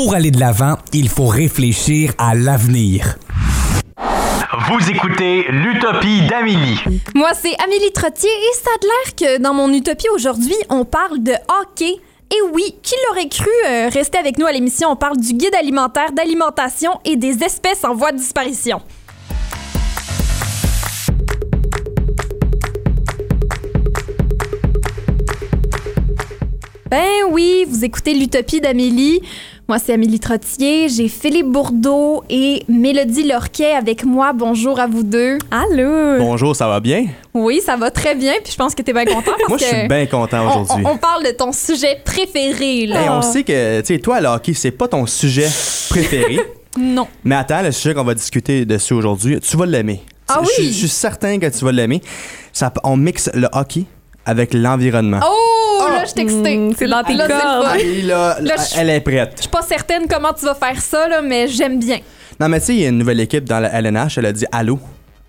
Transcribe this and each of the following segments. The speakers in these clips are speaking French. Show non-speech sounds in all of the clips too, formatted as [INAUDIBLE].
Pour aller de l'avant, il faut réfléchir à l'avenir. Vous écoutez l'Utopie d'Amélie. Moi, c'est Amélie Trottier et ça a l'air que dans mon Utopie aujourd'hui, on parle de hockey. Et oui, qui l'aurait cru euh, rester avec nous à l'émission? On parle du guide alimentaire, d'alimentation et des espèces en voie de disparition. Ben oui, vous écoutez l'Utopie d'Amélie. Moi, c'est Amélie Trottier. J'ai Philippe Bourdeau et Mélodie Lorquet avec moi. Bonjour à vous deux. Allô? Bonjour, ça va bien? Oui, ça va très bien. Puis je pense que tu es bien content parce Moi, je que suis bien content on, aujourd'hui. on- on parle de ton sujet préféré, là. Hey, on sait que, tu sais, toi, le hockey, c'est pas ton sujet préféré. [LAUGHS] Non. mais attends, le sujet qu'on va discuter dessus aujourd'hui, tu vas l'aimer. Ah Je- oui? Je suis certain que tu vas l'aimer. Ça- On mixe le hockey avec l'environnement. Oh, là, je t'excite. Mm, c'est dans tes Là, cordes. là, Là, elle est prête. Je suis pas certaine comment tu vas faire ça, là, mais j'aime bien. Non, mais tu sais, il y a une nouvelle équipe dans la LNH. Elle a dit allô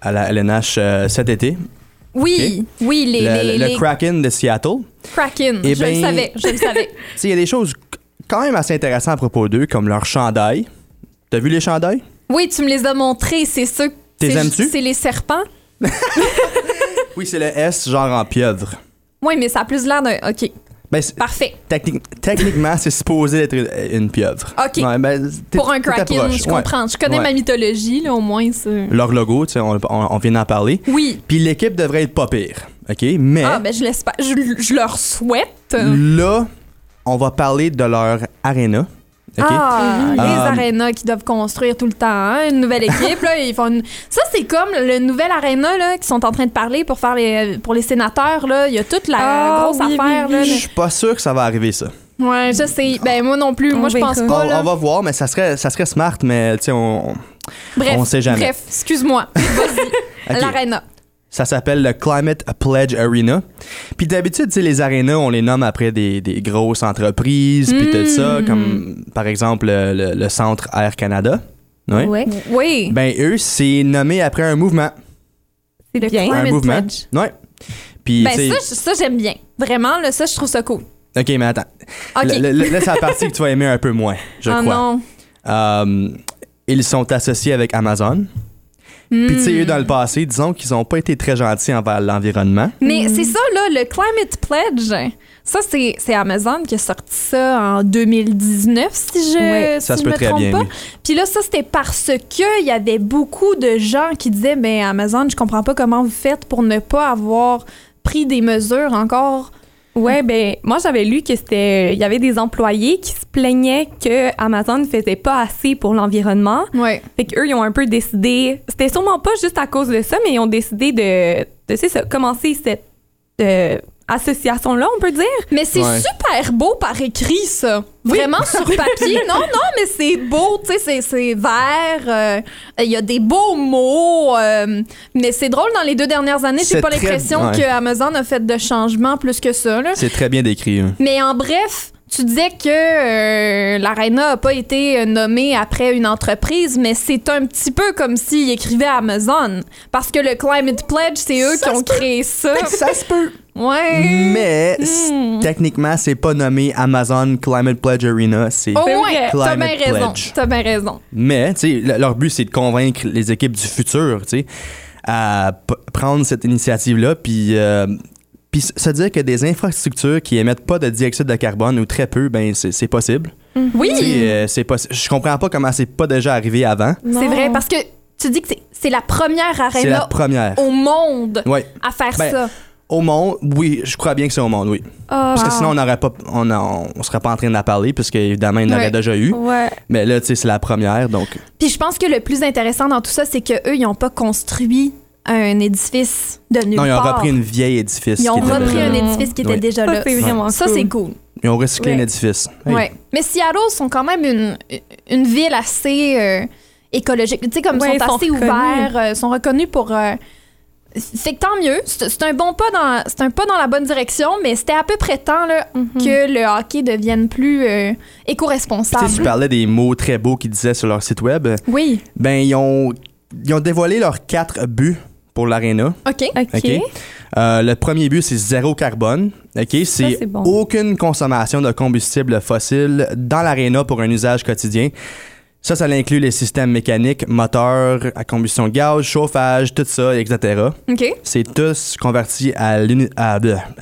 à la LNH euh, cet été. Oui, oui, les, le, les, le les Kraken de Seattle. Kraken. Eh je le savais, je le [LAUGHS] savais. Il y a des choses quand même assez intéressantes à propos d'eux, comme leur chandail. T'as vu les chandails? Oui, tu me les as montrés, c'est ceux. T'es c'est- aimes-tu? C'est les serpents. [LAUGHS] Oui, c'est le S, genre en pieuvre. Oui, mais ça a plus l'air d'un. OK, Ben, parfait. Technique- techniquement, c'est supposé être une, une pieuvre. OK. Ouais, ben, Pour un Kraken, je ouais. comprends. Je connais Ouais. ma mythologie, là, au moins. Leur logo, tu sais, on, on- on vient d'en parler. Oui. Puis l'équipe devrait être pas pire, OK? Mais Ah, ben, je l'espère. Je, je leur souhaite. là, on va parler de leur arena, Ah, les Euh, arénas qu'ils doivent construire tout le temps. hein, Une nouvelle équipe, là, ils font une- Ça, c'est comme le nouvel aréna, là, qu'ils sont en train de parler pour faire les, pour les sénateurs, là. Il y a toute la Ah, grosse oui, affaire, oui, là. Je suis pas sûr que ça va arriver, ça. Ouais, je sais. Ben, moi non plus. On moi, je pense pas, On, là. on va voir, mais ça serait, ça serait smart, mais tu sais, on, Bref, on sait jamais. bref, excuse-moi. [LAUGHS] Vas-y. L'aréna. Ça s'appelle le Climate Pledge Arena. Puis d'habitude, tu sais, les arénas, on les nomme après des, des grosses entreprises, puis tout ça, Mm. comme par exemple le, le- centre Air Canada. Ouais. Oui. Ben eux, c'est nommé après un mouvement. C'est Le bien. Climate un mouvement. Pledge. Ouais. Puis, Ben, ça, ça, j'aime bien. Vraiment, là, ça, je trouve ça cool. OK, mais attends. OK. Le- le- Là, c'est la partie que tu vas aimer un peu moins, je ah crois. non. Euh, ils sont associés avec Amazon. Puis, tu sais, eux, dans le passé, disons qu'ils ont pas été très gentils envers l'environnement. Mais c'est ça, là, le Climate Pledge. Ça, c'est c'est Amazon qui a sorti ça en 2019, si je, si ça se je peut me très trompe bien, pas. oui. Puis là, ça, c'était parce que il y avait beaucoup de gens qui disaient, ben Amazon, je comprends pas comment vous faites pour ne pas avoir pris des mesures encore. Ouais, ben moi j'avais lu que c'était il y avait des employés qui se plaignaient que Amazon ne faisait pas assez pour l'environnement. Ouais. Fait qu'eux, ils ont un peu décidé, c'était sûrement pas juste à cause de ça, mais ils ont décidé de, de ça, commencer cette euh, association-là, on peut dire. Mais c'est Ouais. super beau par écrit, ça. Vraiment sur [LAUGHS] papier. non, non, mais c'est beau, tu sais, c'est- c'est vert. euh, Il y a des beaux mots. euh, mais c'est drôle, dans les deux dernières années, j'ai C'est pas l'impression ouais. que Amazon a fait de changements plus que ça. C'est très bien décrit. hein. Mais en bref, tu disais que euh, l'Arena a pas été euh, nommée après une entreprise, mais c'est un petit peu comme s'ils écrivaient à Amazon. Parce que le Climate Pledge, c'est eux qui ont créé ça. Ça se peut. Ouais. Mais Hmm. techniquement, c'est pas nommé Amazon Climate Pledge Arena. C'est C'est moins, vrai. t'as bien Climate raison. Pledge. T'as bien raison. Mais, tu sais, le- leur but, c'est de convaincre les équipes du futur, tu sais, à p- prendre cette initiative-là, puis euh, puis se dire que des infrastructures qui émettent pas de dioxyde de carbone ou très peu, ben c'est c'est possible. Oui, Tu sais, euh, c'est Je comprends pas comment c'est pas déjà arrivé avant. c'est vrai, parce que tu dis que c'est- c'est la première la Arena première. au monde Ouais. à faire Ben, ça. Au monde, oui, je crois bien que c'est au monde, oui. Ah, Parce que sinon, on n'aurait pas, on, a- on serait pas en train d'en parler, parce qu'évidemment, il y en Ouais. aurait déjà eu. ouais. Mais là, tu sais, c'est la première, donc. Puis je pense que le plus intéressant dans tout ça, c'est que eux, ils ont pas construit un édifice de nulle Non, ils ont part. repris un vieil édifice. Ils ont repris un édifice qui était Oui. déjà Ça, là. c'est vraiment Ça, cool. c'est cool. Ils ont recyclé un édifice. Hey. Ouais. Mais Seattle sont quand même une, une ville assez euh, écologique. Tu sais, comme Ouais, ils ils sont sont assez reconnus. ouverts, euh, sont reconnus pour. euh, fait que tant mieux. C'est un bon pas dans, c'est un pas dans la bonne direction, mais c'était à peu près temps là, Mhm. que le hockey devienne plus euh, Tu sais, éco-responsable. tu parlais des mots très beaux qu'ils disaient sur leur site web. Oui. Ben, ils ont, ils ont dévoilé leurs quatre buts pour l'aréna. Ok. OK. Euh, le premier but, c'est zéro carbone. OK? C'est c'est bon. aucune consommation de combustible fossile dans l'aréna pour un usage quotidien. Ça, ça inclut les systèmes mécaniques, moteurs à combustion gaz, chauffage, tout ça, etc. OK. C'est tous convertis à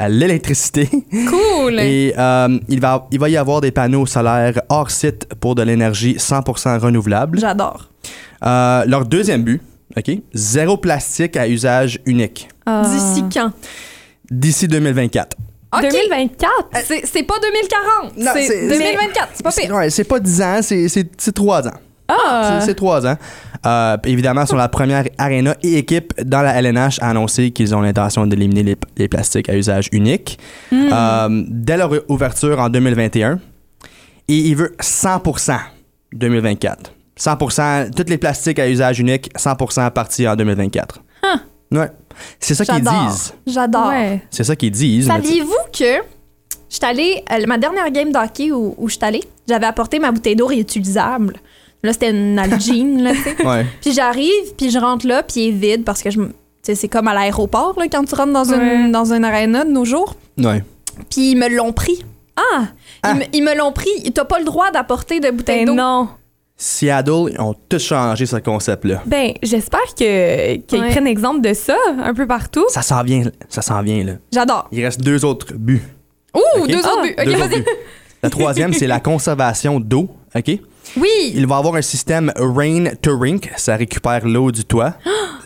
l'électricité. Cool. [LAUGHS] Et euh, il, va, il va y avoir des panneaux solaires hors site pour de l'énergie 100% renouvelable. J'adore. Euh, leur deuxième but, OK? Zéro plastique à usage unique Ah. D'ici quand? d'ici 2024. OK. 2024? C'est c'est pas 2040. Non, C'est c'est- 2024. C'est pas pire. ouais, c'est pas 10 ans, c'est- c'est c'est 3 ans. Ah! C'est- 3 ans. Euh, évidemment, sont la première arena et équipe dans la LNH à annoncer qu'ils ont l'intention d'éliminer les, les plastiques à usage unique Hmm. euh, dès leur ouverture en 2021. Et il veut 100% 2024. 100%, tous les plastiques à usage unique, 100% partis en 2024. Ouais. C'est ça qu'ils J'adore. disent. J'adore. Ouais. C'est ça qu'ils disent. Saviez-vous que je suis allée, euh, ma dernière game d'hockey où, où je suis allée, j'avais apporté ma bouteille d'eau réutilisable. Là, c'était une Nalgene, là, tu sais. [LAUGHS] Ouais. Puis j'arrive, puis je rentre là, puis il est vide parce que je c'est comme à l'aéroport, là, quand tu rentres dans, une, Ouais. dans une arena de nos jours. Ouais. Puis ils me l'ont pris. Ah! Ah. Ils, me, ils me l'ont pris. T'as pas le droit d'apporter de bouteille Ben d'eau. non. Seattle, ils ont tout changé ce concept-là. Ben, j'espère que, qu'ils Ouais. prennent exemple de ça un peu partout. Ça s'en vient, ça s'en vient, là. J'adore. Il reste deux autres buts. Ouh, deux Ah, autres buts. Ok, Deux autres vas-y. buts. Le troisième, c'est la conservation d'eau. OK? Oui. Il va avoir un système Rain to Rink. Ça récupère l'eau du toit,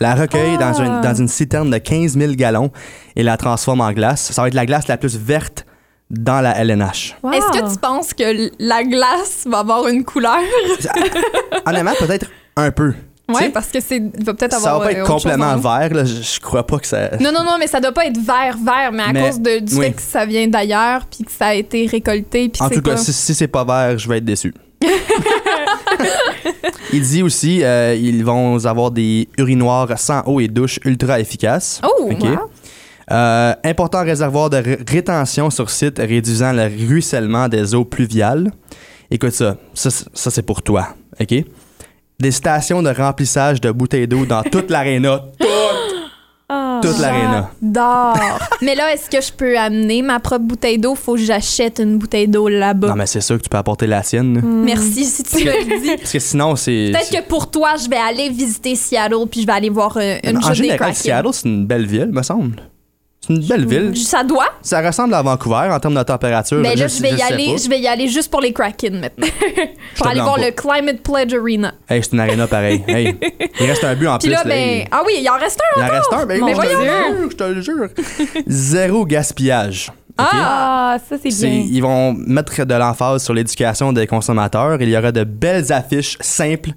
la recueille dans, un- dans une citerne de 15 000 gallons et la transforme en glace. Ça va être la glace la plus verte dans la LNH. Wow. Est-ce que tu penses que la glace va avoir une couleur? Honnêtement, peut-être un peu. Sais, parce que c'est va peut-être ça avoir va pas euh, être complètement vert. là. Je, je crois pas que ça. Non, non, non, mais ça doit pas être vert, vert, mais à Mais- cause de- du oui. fait que ça vient d'ailleurs, puis que ça a été récolté, puis En tout cas, pas... si, si c'est pas vert, je vais être déçu. [LAUGHS] Il dit aussi euh, ils vont avoir des urinoirs sans eau et douche ultra efficaces. Oh, OK. wow. Euh, important réservoir de ré- rétention sur site réduisant le ruissellement des eaux pluviales. Écoute ça, ça, c'est pour toi, OK? Des stations de remplissage de bouteilles d'eau dans toute l'aréna. [LAUGHS] Ah. Toute l'aréna. J'adore. [LAUGHS] mais là, est-ce que je peux amener ma propre bouteille d'eau? Faut que j'achète une bouteille d'eau là-bas. Non, mais c'est sûr que tu peux apporter la sienne. là. Merci si tu me le dis. [LAUGHS] Parce que sinon, c'est. Peut-être que pour toi, je vais aller visiter Seattle, puis je vais aller voir euh, une En journée général. Seattle, c'est une belle ville, me semble. C'est une belle ville. Ça doit. Ça ressemble à Vancouver en termes de température. Mais là, je, je vais y aller, pas. je vais y aller juste pour les Kraken maintenant. [LAUGHS] pour aller voir pas. le Climate Pledge Arena. Hey, c'est une aréna pareil. [LAUGHS] Hey, il reste un but en Puis plus. là, ben, ah oui, il en reste un Il en reste un, ben Mais oui, je te le voyons jure, je te le jure. [LAUGHS] Zéro gaspillage. Ah, ça, c'est C'est- bien. Ils vont mettre de l'emphase sur l'éducation des consommateurs. Il y aura de belles affiches simples.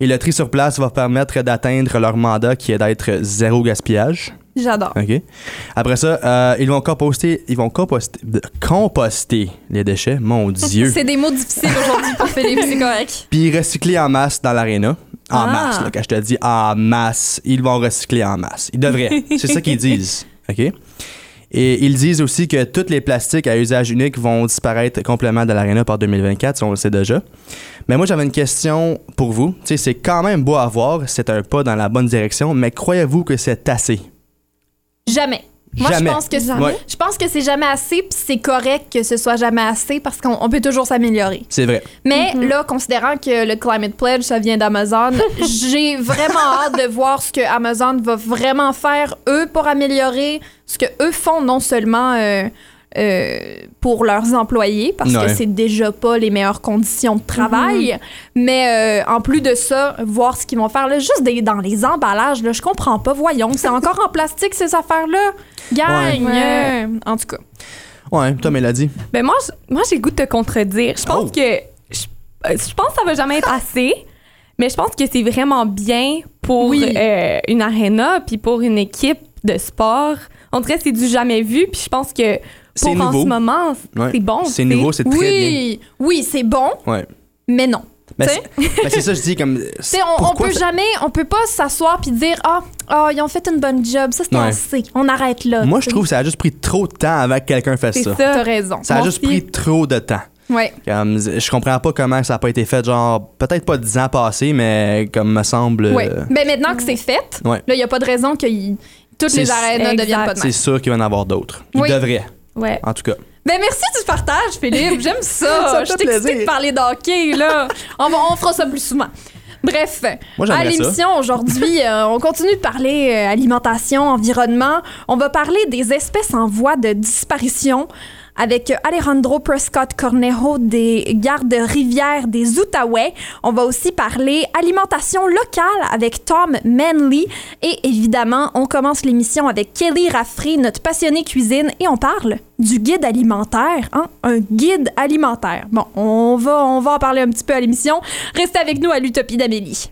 Et le tri sur place va permettre d'atteindre leur mandat qui est d'être zéro gaspillage. J'adore. OK. Après ça, euh, ils vont composter, ils vont composter, composter les déchets, mon [LAUGHS] Dieu. C'est des mots difficiles aujourd'hui pour Philippe, c'est correct. [LAUGHS] Puis recycler en masse dans l'aréna. En Ah. masse, là, quand je te dis en masse, ils vont recycler en masse. Ils devraient. C'est ça qu'ils disent. [LAUGHS] OK? Et ils disent aussi que tous les plastiques à usage unique vont disparaître complètement de l'aréna par 2024, ça, on le sait déjà. Mais moi, j'avais une question pour vous. C'est quand même beau à voir, c'est un pas dans la bonne direction, mais croyez-vous que c'est assez? Jamais. Moi, Jamais. je pense que Ouais. je pense que c'est jamais assez, puis c'est correct que ce soit jamais assez parce qu'on on peut toujours s'améliorer. C'est vrai. Mais là, considérant que le Climate Pledge, ça vient d'Amazon, [LAUGHS] j'ai vraiment hâte de voir ce que Amazon va vraiment faire, eux, pour améliorer ce que eux font, non seulement euh, euh, pour leurs employés, parce Ouais. que c'est déjà pas les meilleures conditions de travail, mais euh, en plus de ça, voir ce qu'ils vont faire, là, juste des- dans les emballages, là, je comprends pas. Voyons, c'est encore en plastique, ces affaires-là. Gagne! Ouais. Euh, En tout cas. Ouais, toi, Mélodie. Ben moi, moi j'ai le goût de te contredire. Je pense Oh. que je, euh, je pense que ça va jamais être assez, mais je pense que c'est vraiment bien pour Oui. euh, une arena puis pour une équipe de sport. On dirait que c'est du jamais vu, puis je pense que C'est pour en nouveau. ce moment, Ouais. c'est bon. C'est nouveau, c'est très bien. Oui, oui, c'est bon, Ouais. mais non. Ben, c'est ben, c'est ça, je dis comme. [LAUGHS] On, on peut ça- jamais, on peut pas s'asseoir puis dire ah, ah, ils ont fait une bonne job, ça c'était Ouais. assez, on arrête là. Moi, je trouve que ça a juste pris trop de temps avant que quelqu'un fasse C'est ça. ça. T'as raison. Ça a Moi juste aussi. pris trop de temps. Ouais. Comme, je comprends pas comment ça a pas été fait, genre, peut-être pas dix ans passés, mais comme me semble. Ouais. euh, Ben maintenant que c'est fait, Ouais. là, il y a pas de raison que y- toutes les C'est- arénas deviennent pas de C'est sûr qu'il va en avoir d'autres. Il Oui. devrait, Ouais. en tout cas. Ben merci du partage, Philippe. J'aime [LAUGHS] ça. Ça Je fait suis excitée plaisir. de parler d'hockey, là. On, va- on fera ça plus souvent. Bref, Moi, à l'émission aujourd'hui, [LAUGHS] euh, on continue de parler euh, alimentation, environnement. On va parler des espèces en voie de disparition avec Alejandro Prescott Cornejo des gardes rivières des Outaouais. On va aussi parler alimentation locale avec Tom Manley. Et évidemment, on commence l'émission avec Kelly Raffray, notre passionnée cuisine, et on parle du guide alimentaire. Hein? Un guide alimentaire. Bon, on va, on va en parler un petit peu à l'émission. Restez avec nous à l'Utopie d'Amélie.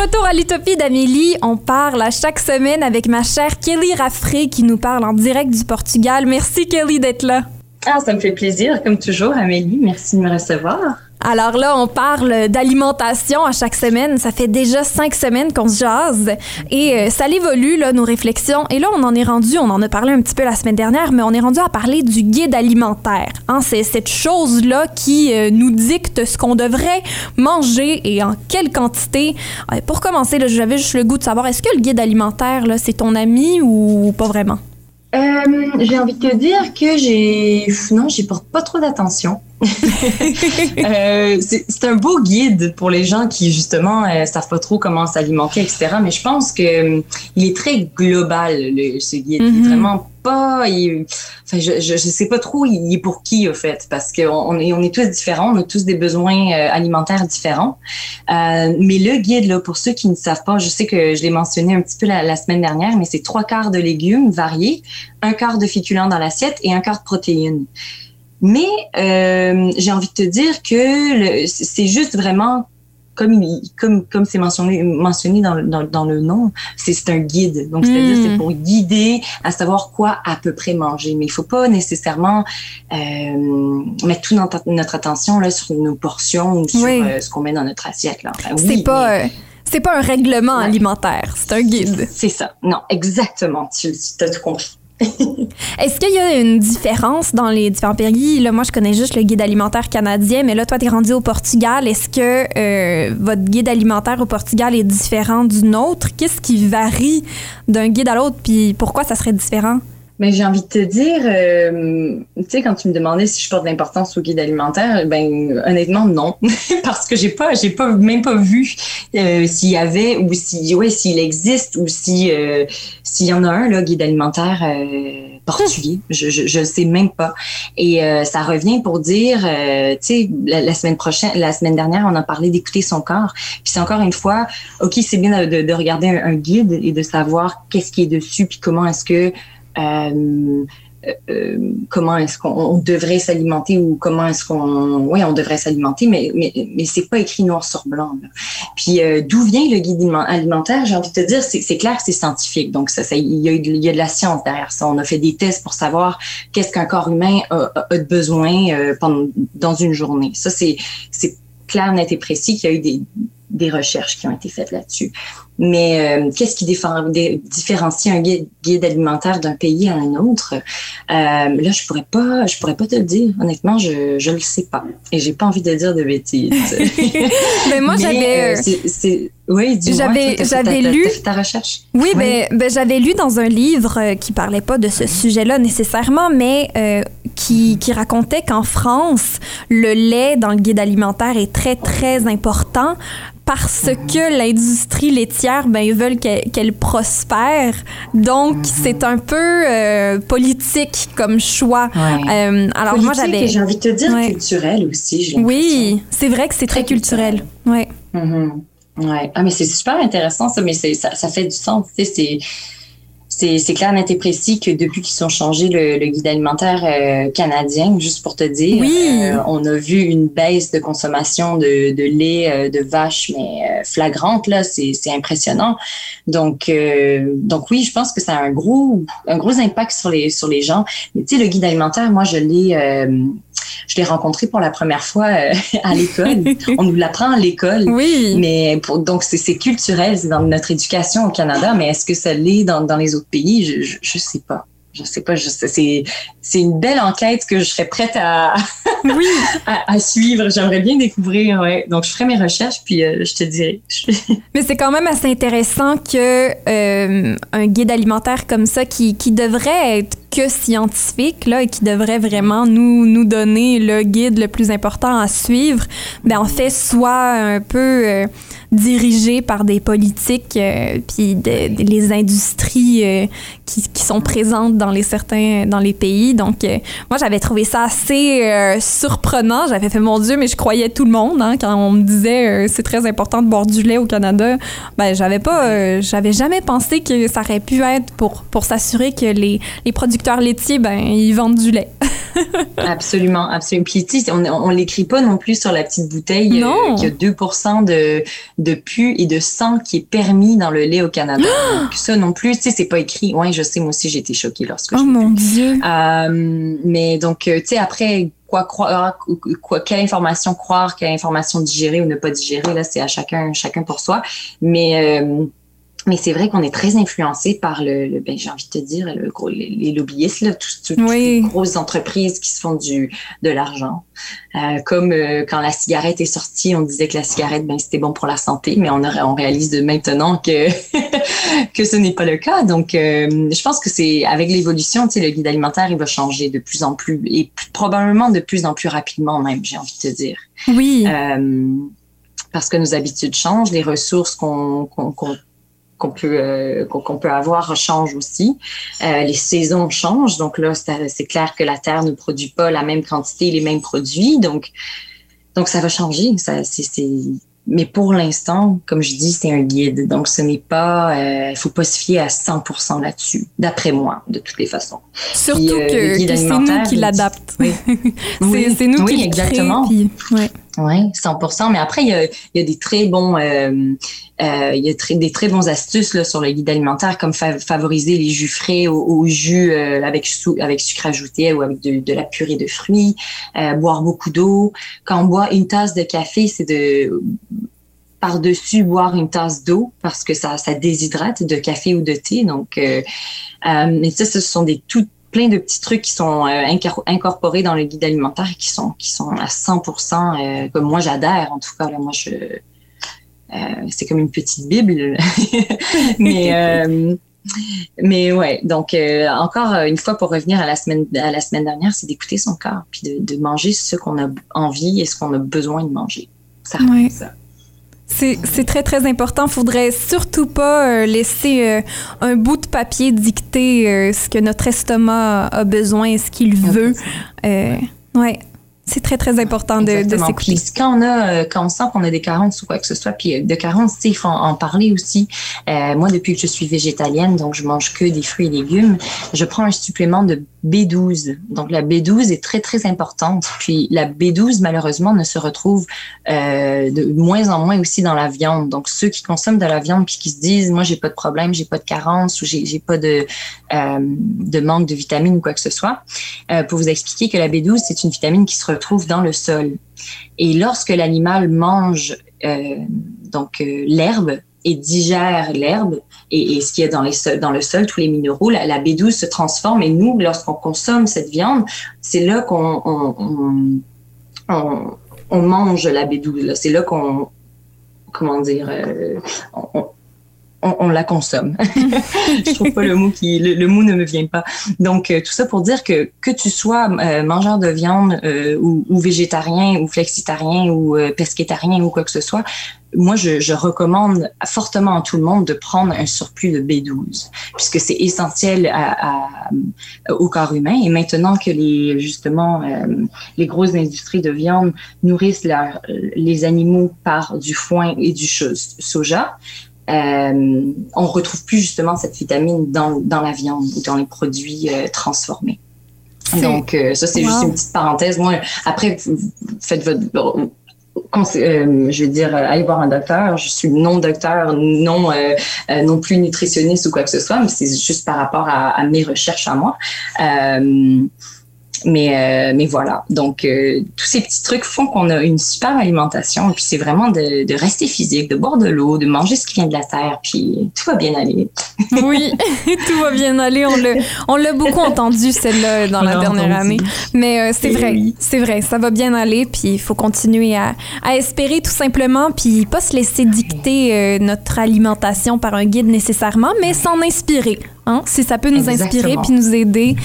Retour à l'Utopie d'Amélie, on parle à chaque semaine avec ma chère Kelly Raffray qui nous parle en direct du Portugal. Merci Kelly d'être là. Ah, ça me fait plaisir, comme toujours, Amélie. Merci de me recevoir. Alors là, on parle d'alimentation à chaque semaine. Ça fait déjà cinq semaines qu'on se jase et euh, ça évolue, là, nos réflexions. Et là, on en est rendu, on en a parlé un petit peu la semaine dernière, mais on est rendu à parler du guide alimentaire. Hein, c'est cette chose-là qui euh, nous dicte ce qu'on devrait manger et en quelle quantité. Euh, pour commencer, j'avais juste le goût de savoir, est-ce que le guide alimentaire, là, c'est ton ami ou pas vraiment? J'ai envie de te dire que j'ai. Non, j'y porte pas trop d'attention. [LAUGHS] Euh, c'est un beau guide pour les gens qui, justement, euh, savent pas trop comment s'alimenter, etc. Mais je pense que euh, il est très global, le, ce guide. Il est Mhm. vraiment pas. il- Enfin, je, je, je sais pas trop il est pour qui, au fait, parce qu'on on est, on est tous différents, on a tous des besoins euh, alimentaires différents. Euh, mais le guide, là, pour ceux qui ne savent pas, je sais que je l'ai mentionné un petit peu la, la semaine dernière, mais c'est trois quarts de légumes variés, un quart de féculents dans l'assiette et un quart de protéines. Mais euh, j'ai envie de te dire que c'est juste vraiment comme comme comme c'est mentionné mentionné dans, le- dans, dans le nom, c'est un guide. Donc c'est-à-dire c'est pour guider à savoir quoi à peu près manger. Mais il faut pas nécessairement euh, mettre tout notre, notre attention là sur nos portions ou sur Oui. euh, ce qu'on met dans notre assiette là. Enfin, c'est oui, pas, mais c'est pas un règlement Ouais. alimentaire, c'est un guide. c'est ça. Non, exactement. Tu tu as tout compris. [LAUGHS] Est-ce qu'il y a une différence dans les différents pays? Là, moi, je connais juste le guide alimentaire canadien, mais là, toi, tu es rendu au Portugal. Est-ce que euh, votre guide alimentaire au Portugal est différent du nôtre? Qu'est-ce qui varie d'un guide à l'autre? Puis pourquoi ça serait différent? Mais j'ai envie de te dire, euh, tu sais, quand tu me demandais si je porte de l'importance au guide alimentaire, ben honnêtement non, [LAUGHS] parce que j'ai pas, j'ai pas même pas vu euh, s'il y avait ou si, ouais, s'il existe ou si euh, s'il y en a un là, guide alimentaire euh, portugais, je, je je sais même pas. Et euh, ça revient pour dire, euh, tu sais, la, semaine prochaine, la semaine dernière, on a parlé d'écouter son corps. Puis c'est encore une fois, ok, c'est bien de, de regarder un guide et de savoir qu'est-ce qui est dessus puis comment est-ce que euh, euh, comment est-ce qu'on on devrait s'alimenter ou comment est-ce qu'on oui on devrait s'alimenter mais mais c'est pas écrit noir sur blanc là. puis euh, d'où vient le guide aliment- alimentaire? J'ai envie de te dire c'est clair c'est scientifique donc ça il y a de- la science derrière ça on a fait des tests pour savoir qu'est-ce qu'un corps humain a, de besoin dans une journée ça c'est c'est clair net et précis qu'il y a eu des des recherches qui ont été faites là-dessus. Mais euh, qu'est-ce qui défend- dé- différencie un guide, guide alimentaire d'un pays à un autre? Euh, Là, je pourrais pas, je pourrais pas te le dire. Honnêtement, je je le sais pas et j'ai pas envie de dire de bêtises. [LAUGHS] Ben, moi, Mais, j'avais. euh, oui, J'avais- j'avais lu- fait ta recherche. Oui, Oui. ben, ben, j'avais lu dans un livre qui parlait pas de ce sujet-là nécessairement, mais qui, qui racontait qu'en France, le lait dans le guide alimentaire est très, très important parce que l'industrie laitière, ben, ils veulent qu'elle prospère. Donc, c'est un peu euh, politique comme choix. Ouais. Euh, alors, moi, Politique j'avais... et j'ai envie de te dire Ouais. culturel aussi. Oui, c'est vrai que c'est très, Très culturel. Ouais. Mhm. Ouais. Ah, mais c'est super intéressant, ça, mais ça, ça fait du sens. Tu sais, c'est, c'est, c'est clair, net et précis que depuis qu'ils ont changé le, le guide alimentaire euh, canadien, juste pour te dire, Oui. euh, on a vu une baisse de consommation de, de lait euh, de vache, mais euh, flagrante, là, c'est, c'est impressionnant. Donc, euh, donc oui, je pense que ça a un gros, un gros impact sur les, sur les gens. Mais tu sais, le guide alimentaire, moi, je l'ai, euh, je l'ai rencontré pour la première fois euh, à l'école. [LAUGHS] on nous l'apprend à l'école. Oui. Mais pour, donc, c'est culturel, c'est dans notre éducation au Canada, mais est-ce que ça l'est dans, dans les autres pays? Je, je, je sais pas. je sais pas, c'est, c'est une belle enquête que je serais prête à, [LAUGHS] Oui. à, à suivre. J'aimerais bien découvrir, ouais. Donc, je ferai mes recherches, puis euh, je te dirai. [LAUGHS] Mais c'est quand même assez intéressant que euh, un guide alimentaire comme ça, qui, qui devrait être que scientifique, là, et qui devrait vraiment nous, nous donner le guide le plus important à suivre, ben en fait, soit un peu euh, dirigé par des politiques, euh, puis de- les industries euh, qui, qui sont présentes dans les certains dans les pays. Donc, euh, moi, j'avais trouvé ça assez surprenant. J'avais fait mon Dieu, mais je croyais tout le monde hein, quand on me disait c'est très important de boire du lait au Canada. Ben, j'avais pas, j'avais jamais pensé que ça aurait pu être pour pour s'assurer que les, les producteurs laitiers, ben, ils vendent du lait. [LAUGHS] Absolument, absolument. Puis, tu sais, on, on l'écrit pas non plus sur la petite bouteille euh, qu'il y a 2 de, de pu et de sang qui est permis dans le lait au Canada. [GASPS] Donc, ça non plus, tu sais, c'est pas écrit. Ouais, je sais, moi aussi, j'ai été choquée lorsque Oh je l'ai mon. Dieu. Euh, mais donc, euh, tu sais, après, quoi croire, quoi, quelle information croire, quelle information digérer ou ne pas digérer, là, c'est à chacun, chacun pour soi. Mais, euh, mais c'est vrai qu'on est très influencé par le, le- ben, j'ai envie de te dire, le les, les lobbyistes, là, toutes les grosses entreprises qui se font du, de l'argent. Euh, comme euh, quand la cigarette est sortie, on disait que la cigarette, ben, c'était bon pour la santé, mais on, réalise de maintenant que, [LAUGHS] que ce n'est pas le cas. Donc, euh, je pense que c'est avec l'évolution, tu sais, le guide alimentaire, il va changer de plus en plus et probablement de plus en plus rapidement même, j'ai envie de te dire. Oui. Parce que nos habitudes changent, les ressources qu'on qu'on qu'on qu'on peut euh, qu'on peut avoir changent aussi. Euh, les saisons changent, donc là c'est clair que la terre ne produit pas la même quantité, les mêmes produits, donc donc ça va changer. Ça c'est mais pour l'instant, comme je dis, c'est un guide, donc ce n'est pas, il faut pas se fier à 100% là-dessus, d'après moi, de toutes les façons. Surtout puis, euh, que, que c'est nous qui l'adapte. [LAUGHS] Oui. c'est Oui. nous Oui, qui exactement. crée, puis- ouais. Oui, 100 Mais après, il y a, des très bons, euh, euh, il y a des très bons astuces là, sur le guide alimentaire, comme fa- favoriser les jus frais au, jus euh, avec, sucre ajouté ou avec de, la purée de fruits, boire beaucoup d'eau. Quand on boit une tasse de café, c'est de par-dessus boire une tasse d'eau parce que ça, ça déshydrate de café ou de thé. Donc, mais ça, ce sont des tout plein de petits trucs qui sont euh, incor- incorporés dans le guide alimentaire et qui sont qui sont à 100% euh, comme moi j'adhère en tout cas là moi je euh, c'est comme une petite bible. [LAUGHS] Mais [LAUGHS] mais ouais donc euh, encore une fois pour revenir à la semaine à la semaine dernière c'est d'écouter son corps puis de, de manger ce qu'on a envie et ce qu'on a besoin de manger. Ça Ouais. ça C'est très, très important. Faudrait surtout pas euh, laisser euh, un bout de papier dicter euh, ce que notre estomac a besoin et ce qu'il veut. Euh, ouais. C'est très, très important de, de s'écouter. Quand on a, quand on sent qu'on a des carences ou quoi que ce soit, puis de carences, il faut en, en parler aussi. Euh, moi, depuis que je suis végétalienne, donc je mange que des fruits et légumes, je prends un supplément de B12. Donc la B12 est très très importante. Puis la B12 malheureusement ne se retrouve euh, de moins en moins aussi dans la viande. Donc ceux qui consomment de la viande puis qui se disent, moi j'ai pas de problème, j'ai pas de carence ou j'ai pas de euh, de manque de vitamines ou quoi que ce soit, euh, pour vous expliquer que la B12 c'est une vitamine qui se retrouve dans le sol. Et lorsque l'animal mange donc l'herbe et digère l'herbe et, ce qu'il y a dans, le sol, tous les minéraux, la, la B12 se transforme et nous, lorsqu'on consomme cette viande, c'est là qu'on on, on, on- mange la B12. là. C'est là qu'on, comment dire, euh, on, on- on la consomme. [LAUGHS] Je trouve pas le mot qui, le, le mot ne me vient pas. Donc euh, tout ça pour dire que que tu sois euh, mangeur de viande euh, ou, ou végétarien ou flexitarien ou euh, pesquétarien ou quoi que ce soit, moi je, je recommande fortement à tout le monde de prendre un surplus de B12 puisque c'est essentiel à, à- au corps humain. Et maintenant que les justement euh, les grosses industries de viande nourrissent leur- les animaux par du foin et du soja, euh, on retrouve plus justement cette vitamine dans, dans la viande ou dans les produits euh, transformés. Donc, euh, ça, c'est juste une petite parenthèse. Moi, après, vous- faites votre... euh, je veux dire, allez voir un docteur. Je suis non docteur, non non plus nutritionniste ou quoi que ce soit, mais c'est juste par rapport à, à mes recherches à moi. Euh, mais, mais voilà. Donc, tous ces petits trucs font qu'on a une super alimentation. Et puis, c'est vraiment de, de, rester physique, de boire de l'eau, de manger ce qui vient de la terre. Puis, tout va bien aller. [LAUGHS] oui, [LAUGHS] tout va bien aller. On l'a beaucoup entendu, celle-là, dans la dernière année. Mais c'est vrai, c'est vrai. Ça va bien aller. Puis, il faut continuer à, à, espérer tout simplement. Puis, pas se laisser dicter notre alimentation par un guide nécessairement, mais s'en inspirer. Hein? Si ça peut nous inspirer puis nous aider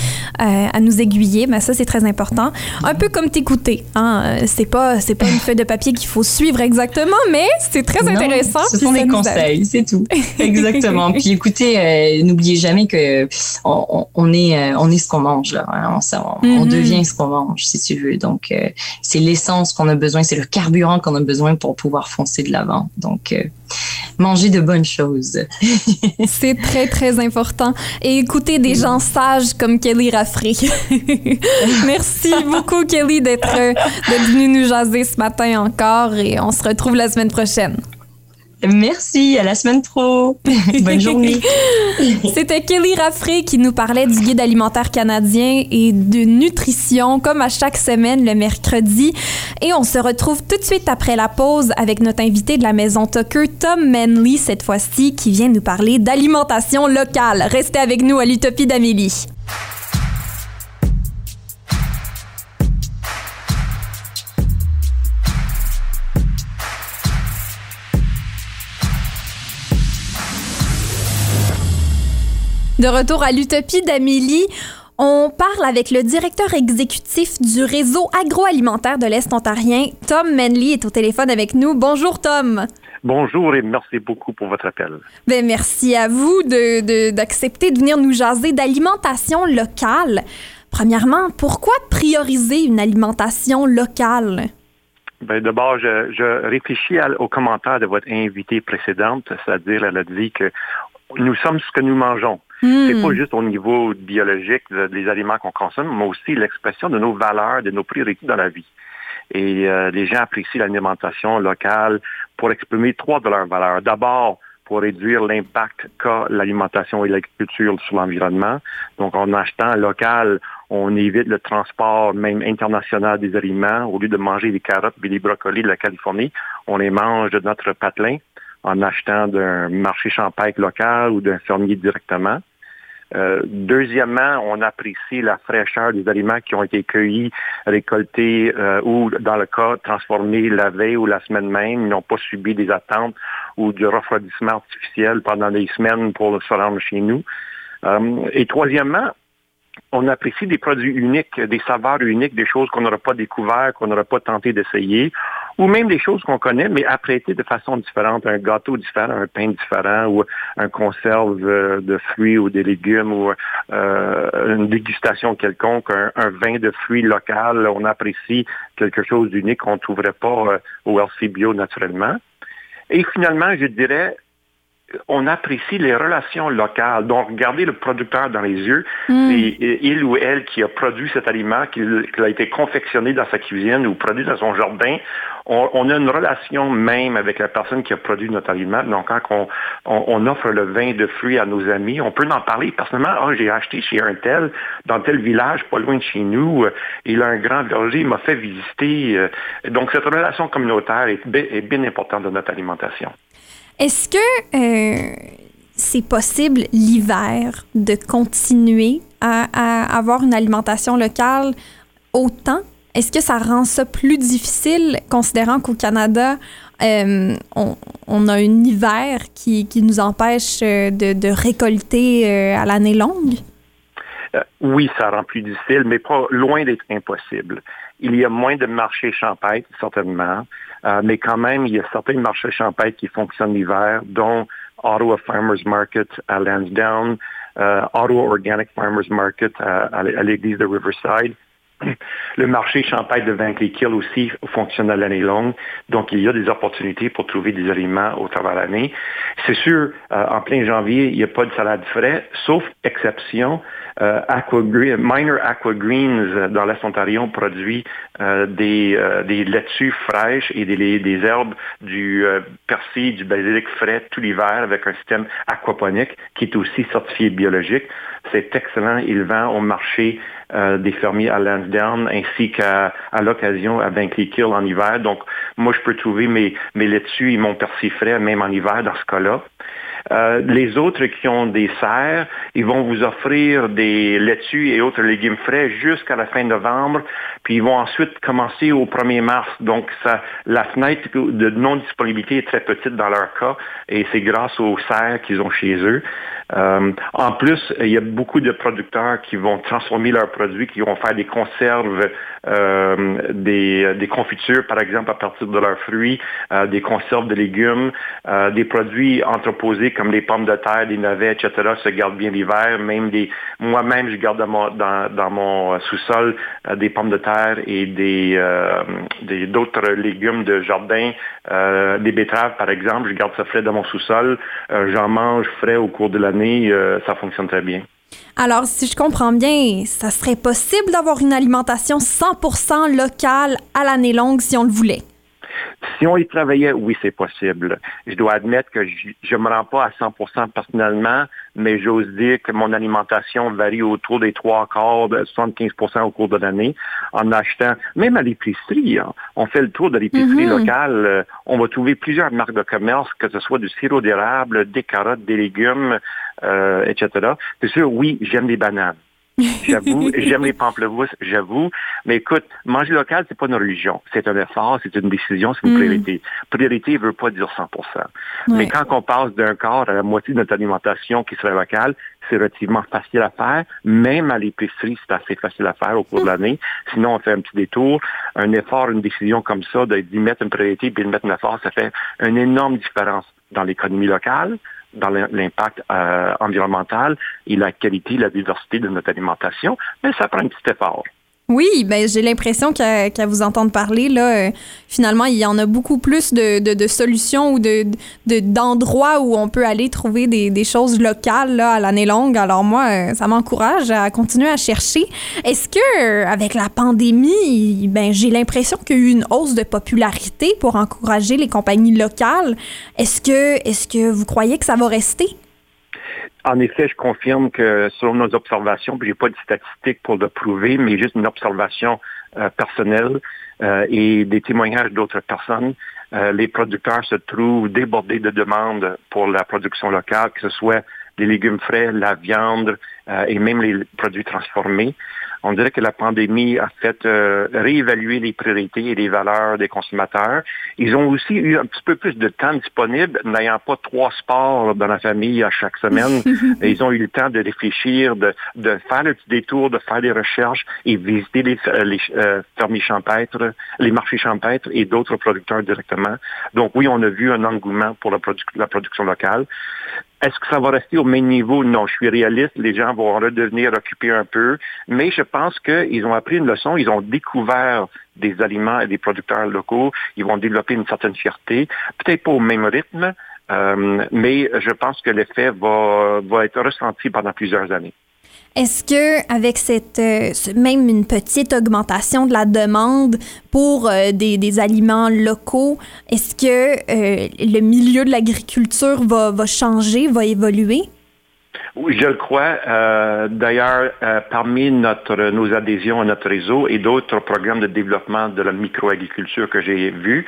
euh, à nous aiguiller, ben ça c'est très important. Un peu comme t'écouter. Hein? C'est pas c'est pas une feuille de papier qu'il faut suivre exactement, mais c'est très intéressant. Ce sont des conseils, c'est tout. [LAUGHS] Exactement. puis écoutez, euh, n'oubliez jamais que on, on est euh, on est ce qu'on mange là. Hein? On, on, mm-hmm. devient ce qu'on mange si tu veux. Donc c'est l'essence qu'on a besoin, c'est le carburant qu'on a besoin pour pouvoir foncer de l'avant. Donc manger de bonnes choses. [LAUGHS] c'est très très important et écouter des gens sages comme Kelly Raffray. [LAUGHS] Merci beaucoup, Kelly, d'être venue nous jaser ce matin encore et on se retrouve la semaine prochaine. Merci, à la semaine pro. [LAUGHS] Bonne journée. C'était Kelly Raffray qui nous parlait du guide alimentaire canadien et de nutrition, comme à chaque semaine le mercredi. Et on se retrouve tout de suite après la pause avec notre invité de la maison Tucker, Tom Manley, cette fois-ci, qui vient nous parler d'alimentation locale. Restez avec nous à l'Utopie d'Amélie. De retour à l'Utopie d'Amélie, on parle avec le directeur exécutif du réseau agroalimentaire de l'Est ontarien. Tom Manley est au téléphone avec nous. Bonjour Tom. Bonjour et merci beaucoup pour votre appel. Ben, merci à vous d'accepter de, de venir nous jaser d'alimentation locale. Premièrement, pourquoi prioriser une alimentation locale? Ben, D'abord, je, je, réfléchis au commentaire de votre invitée précédente, c'est-à-dire elle a dit que nous sommes ce que nous mangeons. Hmm. C'est pas juste au niveau biologique des aliments qu'on consomme, mais aussi l'expression de nos valeurs, de nos priorités dans la vie. Et euh, les gens apprécient l'alimentation locale pour exprimer trois de leurs valeurs. D'abord, pour réduire l'impact qu'a l'alimentation et l'agriculture sur l'environnement. Donc, en achetant local, on évite le transport même international des aliments. Au lieu de manger des carottes et des brocolis de la Californie, on les mange de notre patelin en achetant d'un marché champagne local ou d'un fermier directement. Euh, deuxièmement, on apprécie la fraîcheur des aliments qui ont été cueillis, récoltés euh, ou, dans le cas, transformés la veille ou la semaine même. Ils n'ont pas subi des attentes ou du refroidissement artificiel pendant des semaines pour se rendre chez nous. Euh, et troisièmement, on apprécie des produits uniques, des saveurs uniques, des choses qu'on n'aura pas découvert, qu'on n'aura pas tenté d'essayer, ou même des choses qu'on connaît, mais apprêtées de façon différente, un gâteau différent, un pain différent, ou un conserve euh, de fruits ou des légumes, ou euh, une dégustation quelconque, un, vin de fruits local. On apprécie quelque chose d'unique qu'on ne trouverait pas euh, au LC Bio naturellement. Et finalement, je dirais, on apprécie les relations locales. Donc, regardez le producteur dans les yeux, mm. et, il ou elle qui a produit cet aliment, qui, a été confectionné dans sa cuisine ou produit dans son jardin. On, a une relation même avec la personne qui a produit notre aliment. Donc, quand on, offre le vin de fruits à nos amis, on peut en parler personnellement. Ah, j'ai acheté chez un tel, dans tel village, pas loin de chez nous. Il a un grand verger, il m'a fait visiter. Donc, cette relation communautaire est bien importante dans notre alimentation. Est-ce que euh, c'est possible l'hiver de continuer à, avoir une alimentation locale autant? Est-ce que ça rend ça plus difficile, considérant qu'au Canada, euh, on, a un hiver qui, nous empêche euh, de, récolter à l'année longue? oui, ça rend plus difficile, mais pas loin d'être impossible. Il y a moins de marchés champêtres, certainement. Euh, mais quand même, il y a certains marchés champêtres qui fonctionnent l'hiver, dont Ottawa Farmers Market à Lansdowne, euh, Ottawa Organic Farmers Market à, l'église de Riverside. [COUGHS] Le marché champêtre de Vankleekil aussi fonctionne à l'année longue. Donc, il y a des opportunités pour trouver des aliments au travers de l'année. C'est sûr, euh, en plein janvier, il n'y a pas de salade frais, sauf exception. euh, Minor Aqua Greens dans l'Est Ontario produit des, des laitues fraîches et des, des herbes du persil, du basilic frais tout l'hiver avec un système aquaponique qui est aussi certifié biologique. C'est excellent. Il vend au marché des fermiers à Lansdowne ainsi qu'à à, l'occasion à Bankley Kill en hiver. Donc, moi, je peux trouver mes, mes laitues et mon persil frais même en hiver dans ce cas-là. Euh, les autres qui ont des serres, ils vont vous offrir des laitues et autres légumes frais jusqu'à la fin novembre, puis ils vont ensuite commencer au 1er mars. Donc, ça, la fenêtre de non-disponibilité est très petite dans leur cas, et c'est grâce aux serres qu'ils ont chez eux. Euh, en plus, il y a beaucoup de producteurs qui vont transformer leurs produits, qui vont faire des conserves, euh, des, confitures, par exemple, à partir de leurs fruits, euh, des conserves de légumes, des produits entreposés comme les pommes de terre, des navets, etc., se gardent bien l'hiver. Même moi-même, je garde dans mon, sous-sol des pommes de terre et d'autres légumes de jardin, des betteraves, par exemple. Je garde ça frais dans mon sous-sol. J'en mange frais au cours de euh, ça fonctionne très bien. Alors, si je comprends bien, ça serait possible d'avoir une alimentation 100% locale à l'année longue si on le voulait. Si on y travaillait, oui, c'est possible. Je dois admettre que je ne me rends pas à 100% personnellement, mais j'ose dire que mon alimentation varie autour des trois quarts, de 75% au cours de l'année, en achetant, même à l'épicerie, hein. on fait le tour de l'épicerie mm-hmm. locale, euh, on va trouver plusieurs marques de commerce, que ce soit du sirop d'érable, des carottes, des légumes, euh, etc. C'est sûr, oui, j'aime les bananes. J'avoue, [LAUGHS] j'aime les pamplemousses, j'avoue. Mais écoute, manger local, c'est pas une religion. C'est un effort, c'est une décision, c'est une mm. priorité. Priorité ne veut pas dire 100% Mais quand on passe d'un quart à la moitié de notre alimentation qui serait locale, c'est relativement facile à faire. Même à l'épicerie, c'est assez facile à faire au cours de l'année. Sinon, on fait un petit détour. Un effort, une décision comme ça, d'y mettre une priorité puis de mettre un effort, ça fait une énorme différence dans l'économie locale, dans l'impact euh, environnemental et la qualité, la diversité de notre alimentation, mais ça prend un petit effort. Oui, ben j'ai l'impression qu'à vous entendre parler, là, euh, finalement, il y en a beaucoup plus de, solutions ou de d'endroits où on peut aller trouver des, des choses locales là, à l'année longue. Alors moi, euh, ça m'encourage à continuer à chercher. Est-ce que euh, avec la pandémie, ben j'ai l'impression qu'il y a eu une hausse de popularité pour encourager les compagnies locales? Est-ce que est-ce que vous croyez que ça va rester? En effet, je confirme que selon nos observations, je n'ai pas de statistiques pour le prouver, mais juste une observation euh, personnelle euh, et des témoignages d'autres personnes, euh, les producteurs se trouvent débordés de demandes pour la production locale, que ce soit les légumes frais, la viande et même les produits transformés on dirait que la pandémie a fait euh, réévaluer les priorités et les valeurs des consommateurs. Ils ont aussi eu un petit peu plus de temps disponible, n'ayant pas trois sports dans la famille à chaque semaine. [LAUGHS] Ils ont eu le temps de réfléchir, de, faire le petit détour, de faire des recherches et visiter les, euh, euh, fermiers champêtres, les marchés champêtres et d'autres producteurs directement. Donc oui, on a vu un engouement pour la, la production locale. Est-ce que ça va rester au même niveau? Non, je suis réaliste. Les gens vont redevenir occupés un peu. Mais je pense qu'ils ont appris une leçon. Ils ont découvert des aliments et des producteurs locaux. Ils vont développer une certaine fierté. Peut-être pas au même rythme, euh, mais je pense que l'effet va, va être ressenti pendant plusieurs années. Est-ce que avec cette euh, même une petite augmentation de la demande pour euh, des, aliments locaux, est-ce que euh, le milieu de l'agriculture va, va, changer, va évoluer? Oui, je le crois. D'ailleurs, parmi notre, nos adhésions à notre réseau et d'autres programmes de développement de la microagriculture que j'ai vus,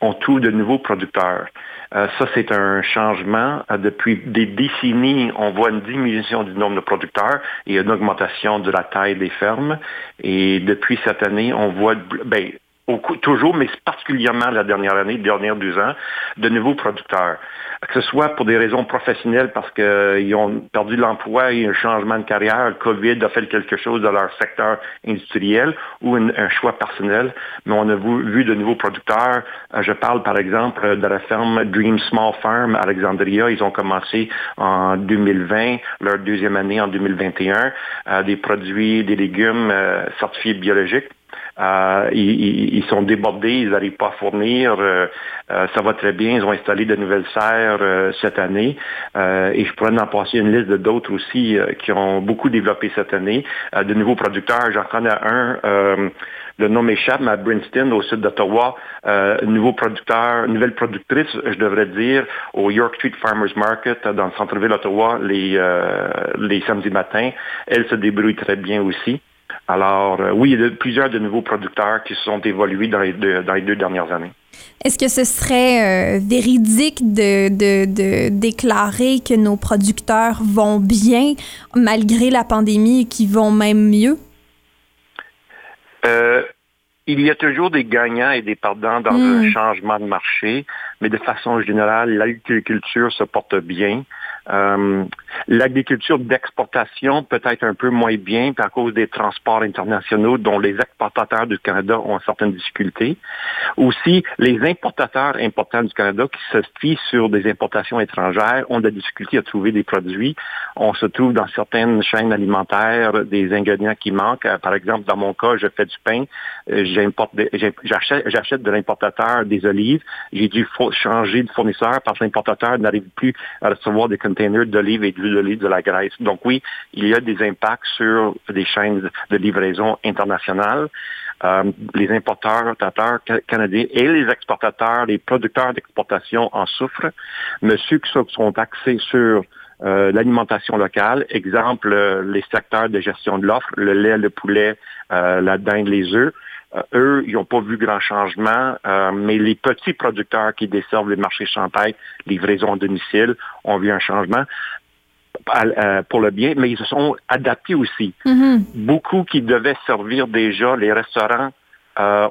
on trouve de nouveaux producteurs. Euh, ça, c'est un changement. Euh, depuis des décennies, on voit une diminution du nombre de producteurs et une augmentation de la taille des fermes. Et depuis cette année, on voit, ben, toujours, mais particulièrement la dernière année, les dernières deux ans, de nouveaux producteurs que ce soit pour des raisons professionnelles parce qu'ils euh, ont perdu l'emploi et un changement de carrière, le COVID a fait quelque chose dans leur secteur industriel ou un choix personnel, mais on a vu, de nouveaux producteurs. Euh, je parle par exemple de la ferme Dream Small Farm Alexandria. Ils ont commencé en 2020, leur deuxième année en 2021, euh, des produits, des légumes certifiés biologiques. Euh, ils, sont débordés, ils n'arrivent pas à fournir. Euh, ça va très bien. Ils ont installé de nouvelles serres cette année. et je pourrais en passer une liste d'autres aussi qui ont beaucoup développé cette année. de nouveaux producteurs, j'en connais un le nom m'échappe, mais à Princeton, au sud d'Ottawa, euh, nouveau producteur, nouvelle productrice, je devrais dire, au York Street Farmers Market, dans le centre-ville d'Ottawa, les, euh, les samedis matins. Elle se débrouille très bien aussi. Alors, euh, oui, il y a plusieurs de nouveaux producteurs qui se sont évolués dans les deux, dans les deux dernières années. Est-ce que ce serait véridique de, de, de, déclarer que nos producteurs vont bien malgré la pandémie et qu'ils vont même mieux? Euh, il y a toujours des gagnants et des perdants dans un hmm. changement de marché, mais de façon générale, l'agriculture se porte bien. Euh, l'agriculture d'exportation peut-être un peu moins bien à cause des transports internationaux dont les exportateurs du Canada ont certaines difficultés. Aussi, les importateurs importants du Canada qui se fient sur des importations étrangères ont de la difficulté à trouver des produits. On se trouve dans certaines chaînes alimentaires des ingrédients qui manquent. Euh, par exemple, dans mon cas, je fais du pain, euh, j'achète de l'importateur des olives. J'ai dû changer de fournisseur parce que l'importateur n'arrive plus à recevoir des d'olives et d'huile d'olive de la Grèce. Donc oui, il y a des impacts sur des chaînes de livraison internationales. Euh, les importateurs canadiens et les exportateurs, les producteurs d'exportation en souffrent, mais ceux qui sont axés sur euh, l'alimentation locale, exemple euh, les secteurs de gestion de l'offre, le lait, le poulet, la dinde, les œufs, eux, ils n'ont pas vu grand changement, euh, mais les petits producteurs qui desservent les marchés champêtres, livraison à domicile, ont vu un changement euh, pour le bien, mais ils se sont adaptés aussi. Mm-hmm. Beaucoup qui devaient servir déjà les restaurants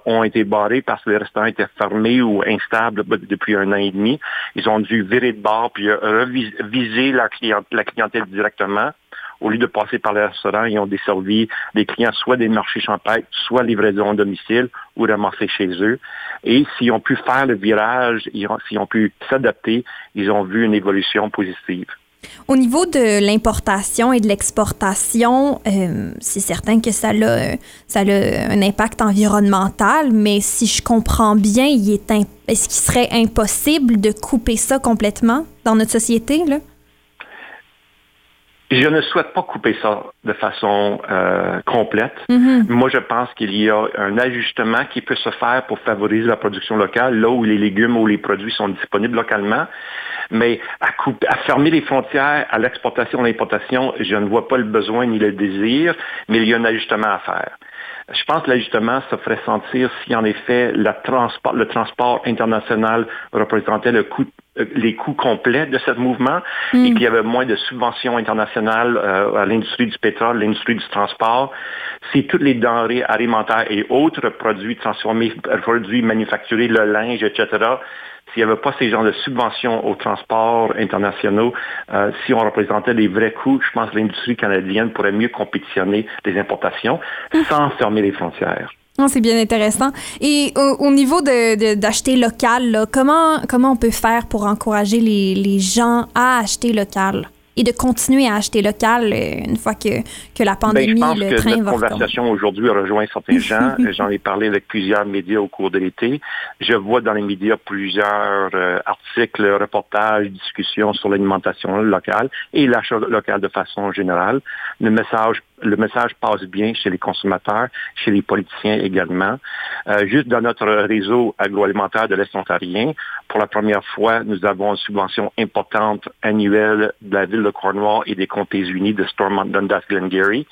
ont été barrés parce que les restaurants étaient fermés ou instables depuis un an et demi. Ils ont dû virer de bord puis reviser la clientèle directement au lieu de passer par les restaurants, ils ont desservi des clients soit des marchés champêtres, soit livraison à domicile ou ramasser chez eux. Et s'ils ont pu faire le virage, s'ils ont pu s'adapter, ils ont vu une évolution positive. Au niveau de l'importation et de l'exportation, euh, c'est certain que ça a, ça a un impact environnemental, mais si je comprends bien, il est, est-ce qu'il serait impossible de couper ça complètement dans notre société? Là? Je ne souhaite pas couper ça de façon euh, complète. Mm-hmm. Moi, je pense qu'il y a un ajustement qui peut se faire pour favoriser la production locale, là où les légumes ou les produits sont disponibles localement. Mais à, couper, à fermer les frontières à l'exportation et l'importation, je ne vois pas le besoin ni le désir, mais il y a un ajustement à faire. Je pense que l'ajustement se ferait sentir si en effet le transport international représentait le coût, euh, les coûts complets de ce mouvement et mm. qu'il y avait moins de subventions internationales euh, à l'industrie du pétrole, l'industrie du transport. Si toutes les denrées alimentaires et autres produits transformés, produits manufacturés, le linge, etc., s'il n'y avait pas ces genres de subventions aux transports internationaux, euh, si on représentait les vrais coûts, je pense que l'industrie canadienne pourrait mieux compétitionner les importations sans fermer les frontières. c'est bien intéressant. Et au, niveau d'acheter local, comment, comment on peut faire pour encourager les, les gens à acheter local? Et de continuer à acheter local euh, une fois que, que la ben, pandémie, ben, le train va conversation aujourd'hui rejoint certains [LAUGHS] gens. J'en ai parlé avec plusieurs médias au cours de l'été. Je vois dans les médias plusieurs euh, articles, reportages, discussions sur l'alimentation locale et l'achat local de façon générale. Le message le message passe bien chez les consommateurs, chez les politiciens également. Euh, juste dans notre réseau agroalimentaire de l'Est ontarien, pour la première fois, nous avons une subvention importante annuelle de la ville de Cornwall et des comtés unis de Stormont, Dundas, Glengarry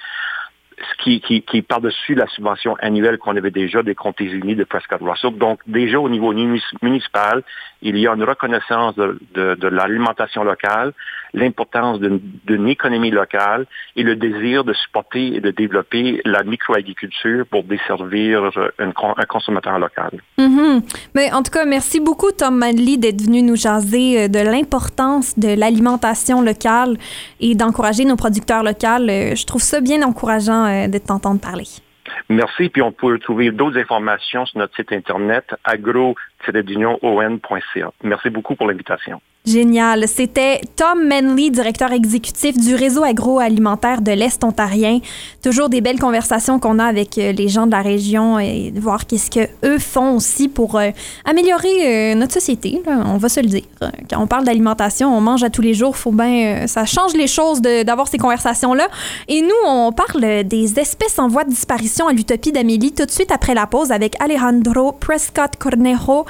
qui, qui par-dessus la subvention annuelle qu'on avait déjà des comtés unis de Prescott Russell. Donc, déjà au niveau municipal, il y a une reconnaissance de, l'alimentation locale, l'importance d'une économie locale et le désir de supporter et de développer la microagriculture pour desservir un, un consommateur local. Mm-hmm. Mais en tout cas, merci beaucoup, Tom Manley, d'être venu nous jaser euh, de l'importance de l'alimentation locale et d'encourager nos producteurs locaux. Euh, je trouve ça bien encourageant euh, de t'entendre parler. Merci. Puis on peut trouver d'autres informations sur notre site internet agro-on.ca. Merci beaucoup pour l'invitation. Génial. C'était Tom Manley, directeur exécutif du réseau agroalimentaire de l'Est ontarien. Toujours des belles conversations qu'on a avec euh, les gens de la région et de voir qu'est-ce que eux font aussi pour euh, améliorer euh, notre société. là. on va se le dire. Quand on parle d'alimentation, on mange à tous les jours. Faut bien, ça change les choses d'avoir ces conversations-là. Et nous, on parle des espèces en voie de disparition à l'utopie d'Amélie tout de suite après la pause avec Alejandro Prescott Cornejo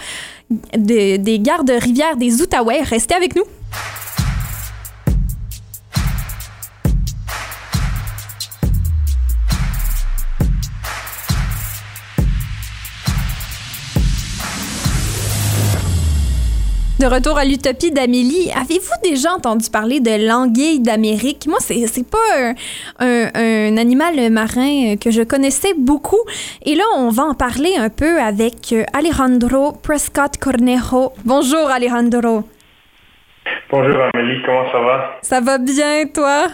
de- des gardes rivières des Outaouais. Restez avec nous. De retour à l'utopie d'Amélie, avez-vous déjà entendu parler de l'anguille d'Amérique? Moi, c'est c'est pas un, un- un animal marin que je connaissais beaucoup. Et là, on va en parler un peu avec euh, Alejandro Prescott Cornejo. Bonjour, Alejandro. Bonjour Amélie, comment ça va? Ça va bien, toi?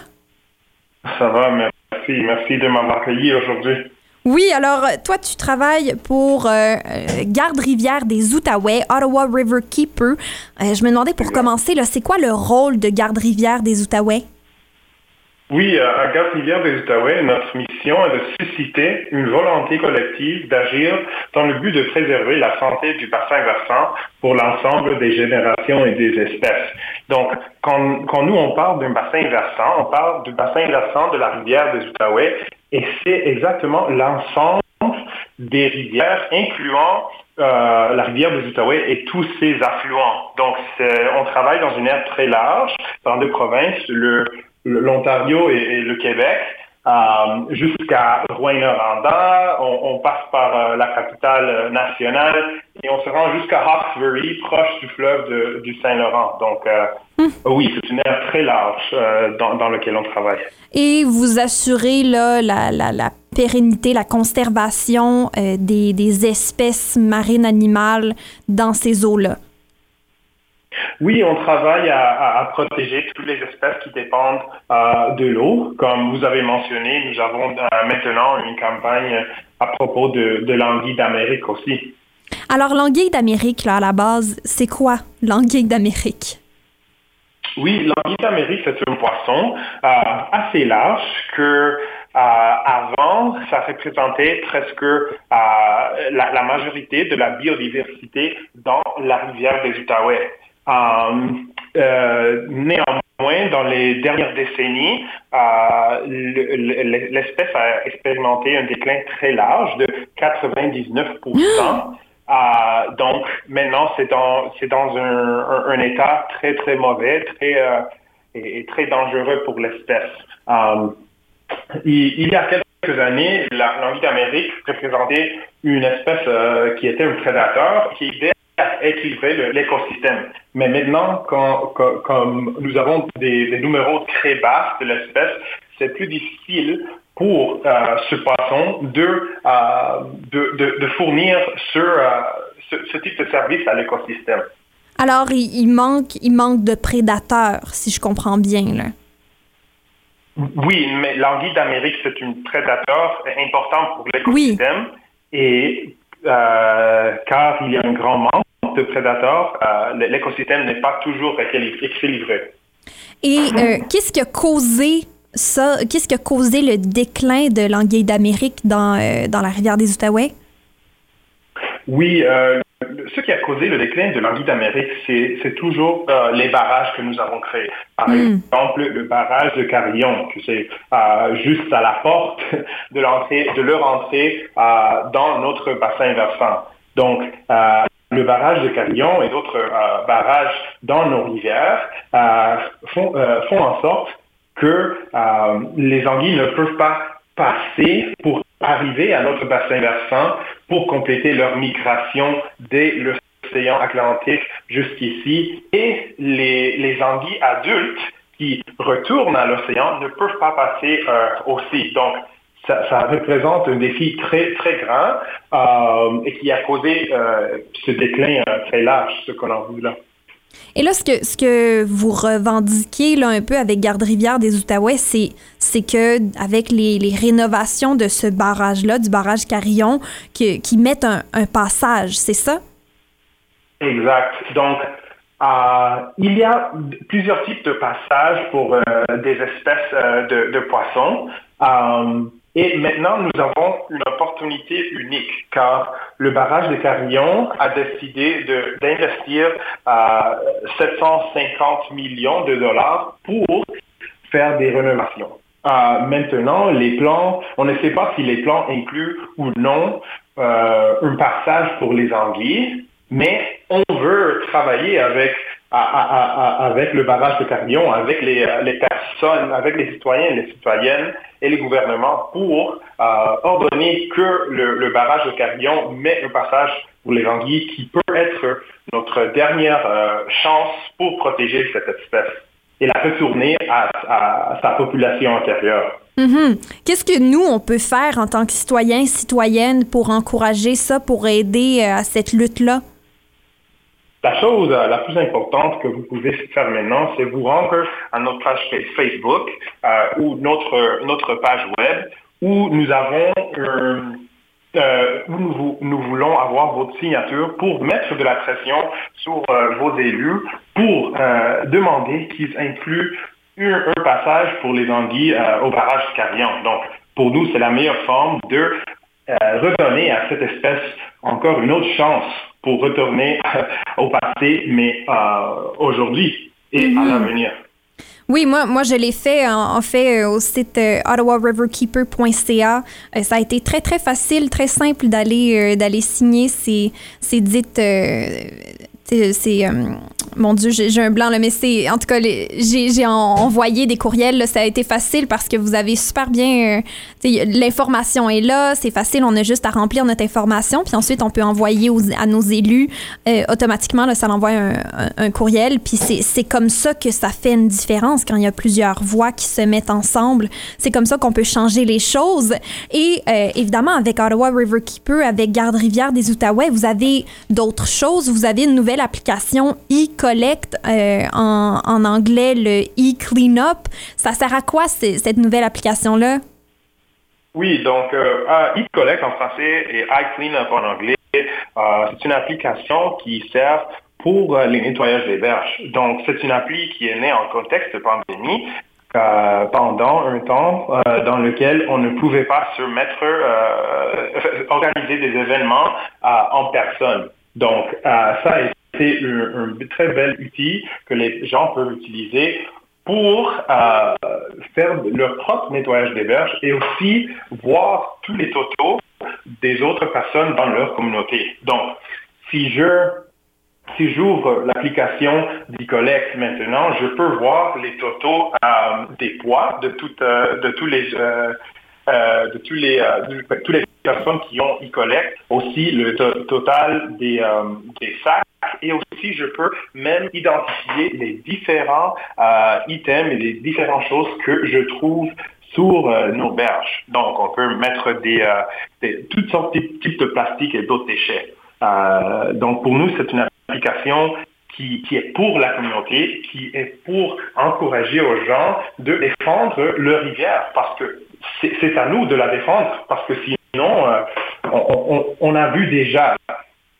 Ça va, merci. Merci de m'avoir accueilli aujourd'hui. Oui, alors euh, toi, tu travailles pour euh, euh, Garde-Rivière des Outaouais, Ottawa River Keeper. Euh, je me demandais pour commencer, c'est quoi le rôle de Garde-Rivière des Outaouais? Oui, à Gare-Rivière des Outaouais, notre mission est de susciter une volonté collective d'agir dans le but de préserver la santé du bassin versant pour l'ensemble des générations et des espèces. Donc, quand, quand nous, on parle d'un bassin versant, on parle du bassin versant de la rivière des Outaouais et c'est exactement l'ensemble des rivières, incluant euh, la rivière des Outaouais et tous ses affluents. Donc, on travaille dans une aire très large, dans deux provinces, le- le- l'Ontario et, et le Québec, euh, jusqu'à Rouyn-Noranda. On, on passe par euh, la capitale nationale et on se rend jusqu'à Hawkesbury, proche du fleuve de- du Saint-Laurent. Donc, euh, oui, c'est une aire très large euh, dans, dans laquelle on travaille. Et vous assurez là, la, la- la pérennité, la conservation des, des espèces marines animales dans ces eaux-là? Oui, on travaille à, à- à protéger toutes les espèces qui dépendent euh, de l'eau. Comme vous avez mentionné, nous avons euh, maintenant une campagne à propos de, de l'anguille d'Amérique aussi. Alors, l'anguille d'Amérique, là, à la base, c'est quoi l'anguille d'Amérique? Oui, l'anguille d'Amérique, c'est un poisson euh, assez large que euh, avant, ça représentait presque euh, la, la majorité de la biodiversité dans la rivière des Outaouais. Euh, euh, néanmoins, dans les dernières décennies, euh, le- le- l'espèce a expérimenté un déclin très large de 99% [GASPS] euh, donc maintenant c'est dans un, un- un état très très mauvais, très et, et très dangereux pour l'espèce. Il, y a quelques années, l'anguille d'Amérique représentait une espèce qui était un prédateur qui aidait équilibrer l'écosystème. Mais maintenant, quand, nous avons des, des numéros très bas de l'espèce, c'est plus difficile pour euh, ce poisson de, euh, de, de- de fournir ce, euh, ce, ce type de service à l'écosystème. Alors, il, il manque, il manque de prédateurs, si je comprends bien. Là. Oui, mais l'anguille d'Amérique, c'est un prédateur important pour l'écosystème. Et car il y a un grand manque de prédateurs, euh, l'écosystème n'est pas toujours équili- équilibré. Et euh, qu'est-ce qui a causé ça? Qu'est-ce qui a causé le déclin de l'anguille d'Amérique dans, euh, dans la rivière des Outaouais? Oui, ce qui a causé le déclin de l'anguille d'Amérique, c'est toujours euh, les barrages que nous avons créés. Par exemple, le barrage de Carillon, que c'est euh, juste à la porte de de leur entrée euh, dans notre bassin versant. Donc, le barrage de Carillon et d'autres euh, barrages dans nos rivières euh, font, euh, font en sorte que les anguilles ne peuvent pas passer pour arriver à notre bassin versant pour compléter leur migration dès l'océan Atlantique jusqu'ici. Et les, les anguilles adultes qui retournent à l'océan ne peuvent pas passer aussi. Ça, ça représente un défi très, très grand euh, et qui a causé euh, ce déclin euh, très large, ce qu'on a vu là. Et là, ce que, ce que vous revendiquez là, un peu avec Garde-Rivière des Outaouais, c'est, c'est que avec les, les rénovations de ce barrage-là, du barrage Carillon, que- qui mettent un, un passage, c'est ça? Exact. Donc, il y a plusieurs types de passages pour des espèces de, de, poissons. Et maintenant, nous avons une opportunité unique car le barrage de Carillon a décidé d'investir à 750 millions de dollars pour faire des rénovations. Euh, maintenant, les plans, on ne sait pas si les plans incluent ou non euh, un passage pour les anguilles, mais on veut travailler avec avec le barrage de Carillon, avec les, les, personnes, avec les citoyens les citoyennes et les gouvernements pour euh, ordonner que le, barrage de Carillon met un passage pour les anguilles qui peut être notre dernière euh, chance pour protéger cette espèce et la retourner à, sa population antérieure. Mm-hmm. Qu'est-ce que nous, on peut faire en tant que citoyens, citoyennes pour encourager ça, pour aider euh, à cette lutte-là? La chose euh, la plus importante que vous pouvez faire maintenant, c'est vous rendre à notre page Facebook euh, ou notre, notre page web où nous avons euh, où nous, nous, voulons avoir votre signature pour mettre de la pression sur vos élus pour demander qu'ils incluent un, passage pour les anguilles au barrage Carillon. Donc, pour nous, c'est la meilleure forme de redonner à cette espèce encore une autre chance pour retourner [LAUGHS] au passé, mais euh, aujourd'hui et à mhm. l'avenir. Oui, moi, moi je l'ai fait en, fait euh, au site euh, ottawariverkeeper.ca. ça a été très très facile, très simple d'aller d'aller signer ces, ces dites c'est mon Dieu, j'ai un blanc, là, mais c'est. En tout cas, j'ai envoyé des courriels. ça a été facile parce que vous avez super bien. Euh, l'information est là, c'est facile. On a juste à remplir notre information. Puis ensuite, on peut envoyer à nos élus euh, automatiquement. Là, ça l'envoie un, courriel. Puis c'est comme ça que ça fait une différence quand il y a plusieurs voix qui se mettent ensemble. C'est comme ça qu'on peut changer les choses. Et euh, évidemment, avec Ottawa Riverkeeper, avec Garde-Rivière des Outaouais, vous avez d'autres choses. Vous avez une nouvelle application e Collect, euh, en, anglais le e-cleanup. Ça sert à quoi cette nouvelle application-là? Oui, donc euh, e-collect en français et iCleanup en anglais, euh, c'est une application qui sert pour les nettoyages des berges. Donc, c'est une appli qui est née en contexte de pandémie pendant un temps dans lequel on ne pouvait pas se mettre, organiser des événements en personne. Donc, ça a c'est un, très bel outil que les gens peuvent utiliser pour euh, faire leur propre nettoyage des berges et aussi voir tous les totaux des autres personnes dans leur communauté. Donc, si je si j'ouvre l'application d'e-collect maintenant, je peux voir les totaux euh, des poids de, euh, de tous les de tous les, euh, les personnes qui ont e-collect, aussi le total des, euh, des sacs et aussi je peux même identifier les différents items et les différentes choses que je trouve sur nos berges. Donc, on peut mettre des, toutes sortes de types de plastique et d'autres déchets. donc, pour nous, c'est une application qui, qui, est pour la communauté, qui est pour encourager aux gens de défendre leur rivière, parce que c'est à nous de la défendre parce que sinon, euh, on, a vu déjà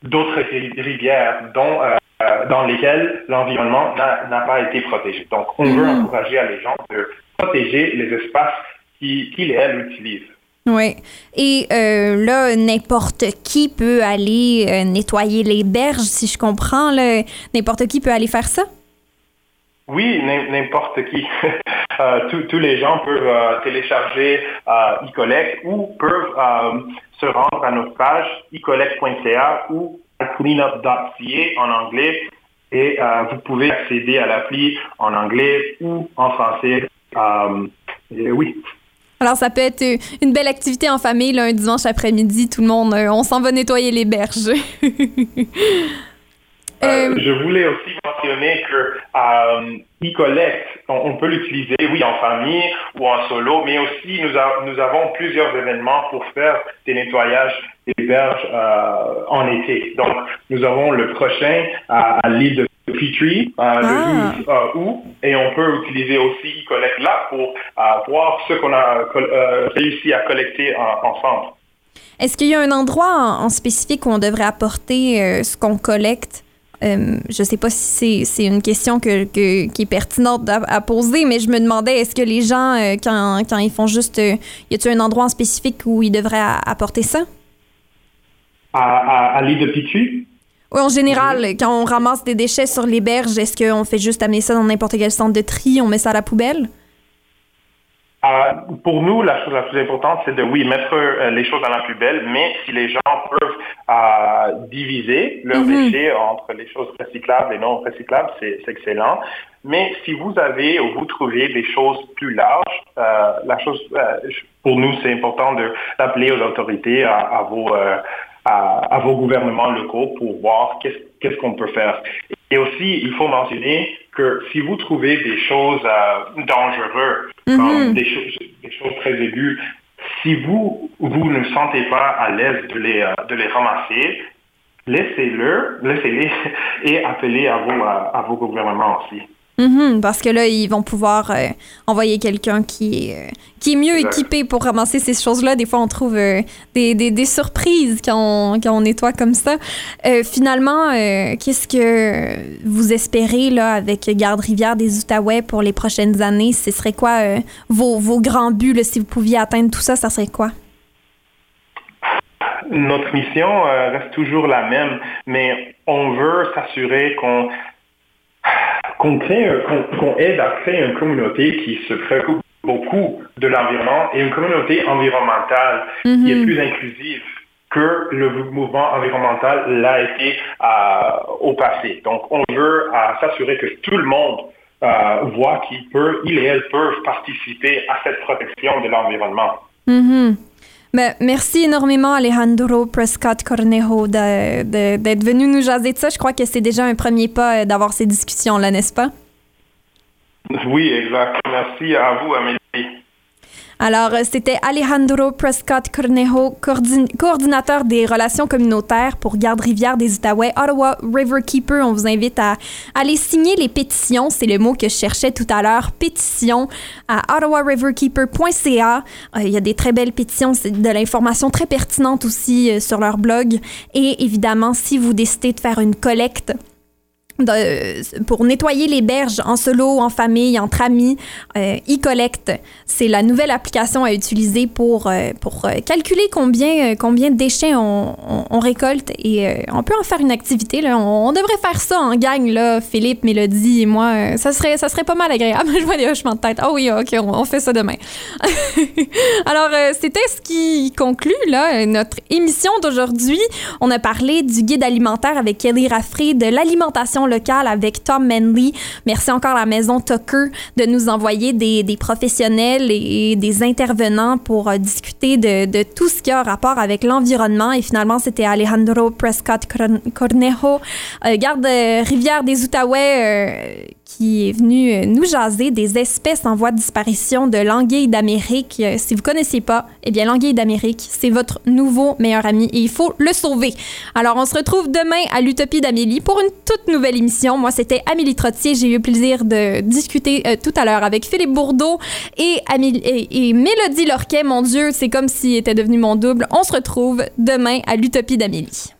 d'autres rivières dont, euh, dans lesquelles l'environnement n'a pas été protégé. Donc, on veut mm-hmm. encourager les gens de protéger les espaces qu'ils et elles utilisent. Oui. Et euh, là, n'importe qui peut aller nettoyer les berges, si je comprends. N'importe qui peut aller faire ça? Oui, n'importe qui. [LAUGHS] Euh, tous les gens peuvent euh, télécharger euh, eCollect ou peuvent se rendre à notre page ecollect.ca ou cleanup.ca en anglais et vous pouvez accéder à l'appli en anglais ou en français. oui. Alors, ça peut être une belle activité en famille, un dimanche après-midi, tout le monde, on s'en va nettoyer les berges. [LAUGHS] Euh, je voulais aussi mentionner que euh, e-collect, on, peut l'utiliser, oui, en famille ou en solo, mais aussi nous, nous avons plusieurs événements pour faire des nettoyages des berges euh, en été. Donc, nous avons le prochain à, l'île de Petrie, euh, le 12 ah. août, et on peut utiliser aussi e-collect là pour voir ce qu'on a réussi à collecter ensemble. Est-ce qu'il y a un endroit en, spécifique où on devrait apporter ce qu'on collecte? Euh, je sais pas si c'est une question que, que, qui est pertinente à, poser, mais je me demandais, est-ce que les gens, euh, quand, quand, ils font juste... Euh, y a-t-il un endroit en spécifique où ils devraient apporter ça? À, à, l'île de Pichu? Oui, en général, quand on ramasse des déchets sur les berges, est-ce qu'on fait juste amener ça dans n'importe quel centre de tri, on met ça à la poubelle? Euh, pour nous, la chose la plus importante, c'est de, oui, mettre euh, les choses dans la poubelle, mais si les gens peuvent euh, diviser leurs mhm. déchets entre les choses recyclables et non recyclables, c'est excellent. Mais si vous avez ou vous trouvez des choses plus larges, la chose, pour nous, c'est important d'appeler aux autorités, à, à vos, à, vos gouvernements locaux pour voir qu'est-ce qu'on peut faire. Et aussi, il faut mentionner que si vous trouvez des choses euh, dangereuses, mhm. des, choses, des choses très aiguës, si vous, vous ne sentez pas à l'aise de les, euh, de les ramasser, laissez-le, laissez-les [LAUGHS] et appelez à vos, à vos gouvernements aussi. Mhm, parce que là, ils vont pouvoir euh, envoyer quelqu'un qui, est, euh, qui est mieux équipé pour ramasser ces choses-là. Des fois, on trouve euh, des, des, surprises quand on, quand on nettoie comme ça. finalement, qu'est-ce que vous espérez là, avec Garde-Rivière des Outaouais pour les prochaines années? Ce serait quoi vos, vos, grands buts? si vous pouviez atteindre tout ça, ça serait quoi? Notre mission reste toujours la même, mais on veut s'assurer qu'on qu'on qu'on aide à créer une communauté qui se préoccupe beaucoup de l'environnement et une communauté environnementale qui est mhm. plus inclusive que le mouvement environnemental l'a été euh, au passé. Donc, on veut euh, s'assurer que tout le monde euh, voit qu'il peut, il et elle peuvent participer à cette protection de l'environnement. Merci énormément, Alejandro Prescott Cornejo, d'être venu nous jaser de ça. Je crois que c'est déjà un premier pas euh, d'avoir ces discussions-là, n'est-ce pas? Oui, exact. Merci à vous, Amélie. Alors, euh, c'était Alejandro Prescott Cornejo, coordinateur des relations communautaires pour Garde-Rivière des Outaouais, Ottawa Riverkeeper. On vous invite à aller signer les pétitions. C'est le mot que je cherchais tout à l'heure. Pétition à ottawariverkeeper.ca. Euh, il y a des très belles pétitions. C'est de l'information très pertinente aussi euh, sur leur blog. Et évidemment, si vous décidez de faire une collecte, pour nettoyer les berges en solo, en famille, entre amis. Euh, e-Collect, c'est la nouvelle application à utiliser pour, euh, pour euh, calculer combien, combien de déchets on, on, récolte et on peut en faire une activité. Là. On, devrait faire ça en gang, là, Philippe, Mélodie et moi. ça, serait, ça serait pas mal agréable. [LAUGHS] Je vois des hochements de tête. Ah oui, OK, on, fait ça demain. [LAUGHS] Alors, c'était ce qui conclut là, notre émission d'aujourd'hui. On a parlé du guide alimentaire avec Kelly Raffray, de l'alimentation locale avec Tom Manley. Merci encore à la Maison Tucker de nous envoyer des, professionnels et, des intervenants pour euh, discuter de, de, tout ce qui a rapport avec l'environnement. Et finalement, c'était Alejandro Prescott Cornejo, euh, garde euh, Rivière des Outaouais, qui est venu euh, nous jaser des espèces en voie de disparition de l'anguille d'Amérique. Euh, si vous connaissez pas, eh bien l'anguille d'Amérique, c'est votre nouveau meilleur ami et il faut le sauver. Alors on se retrouve demain à l'Utopie d'Amélie pour une toute nouvelle émission. Moi c'était Amélie Trottier, j'ai eu le plaisir de discuter euh, tout à l'heure avec Philippe Bourdeau et, et, Mélodie Lorquet. Mon Dieu, c'est comme s'il était devenu mon double. On se retrouve demain à l'Utopie d'Amélie.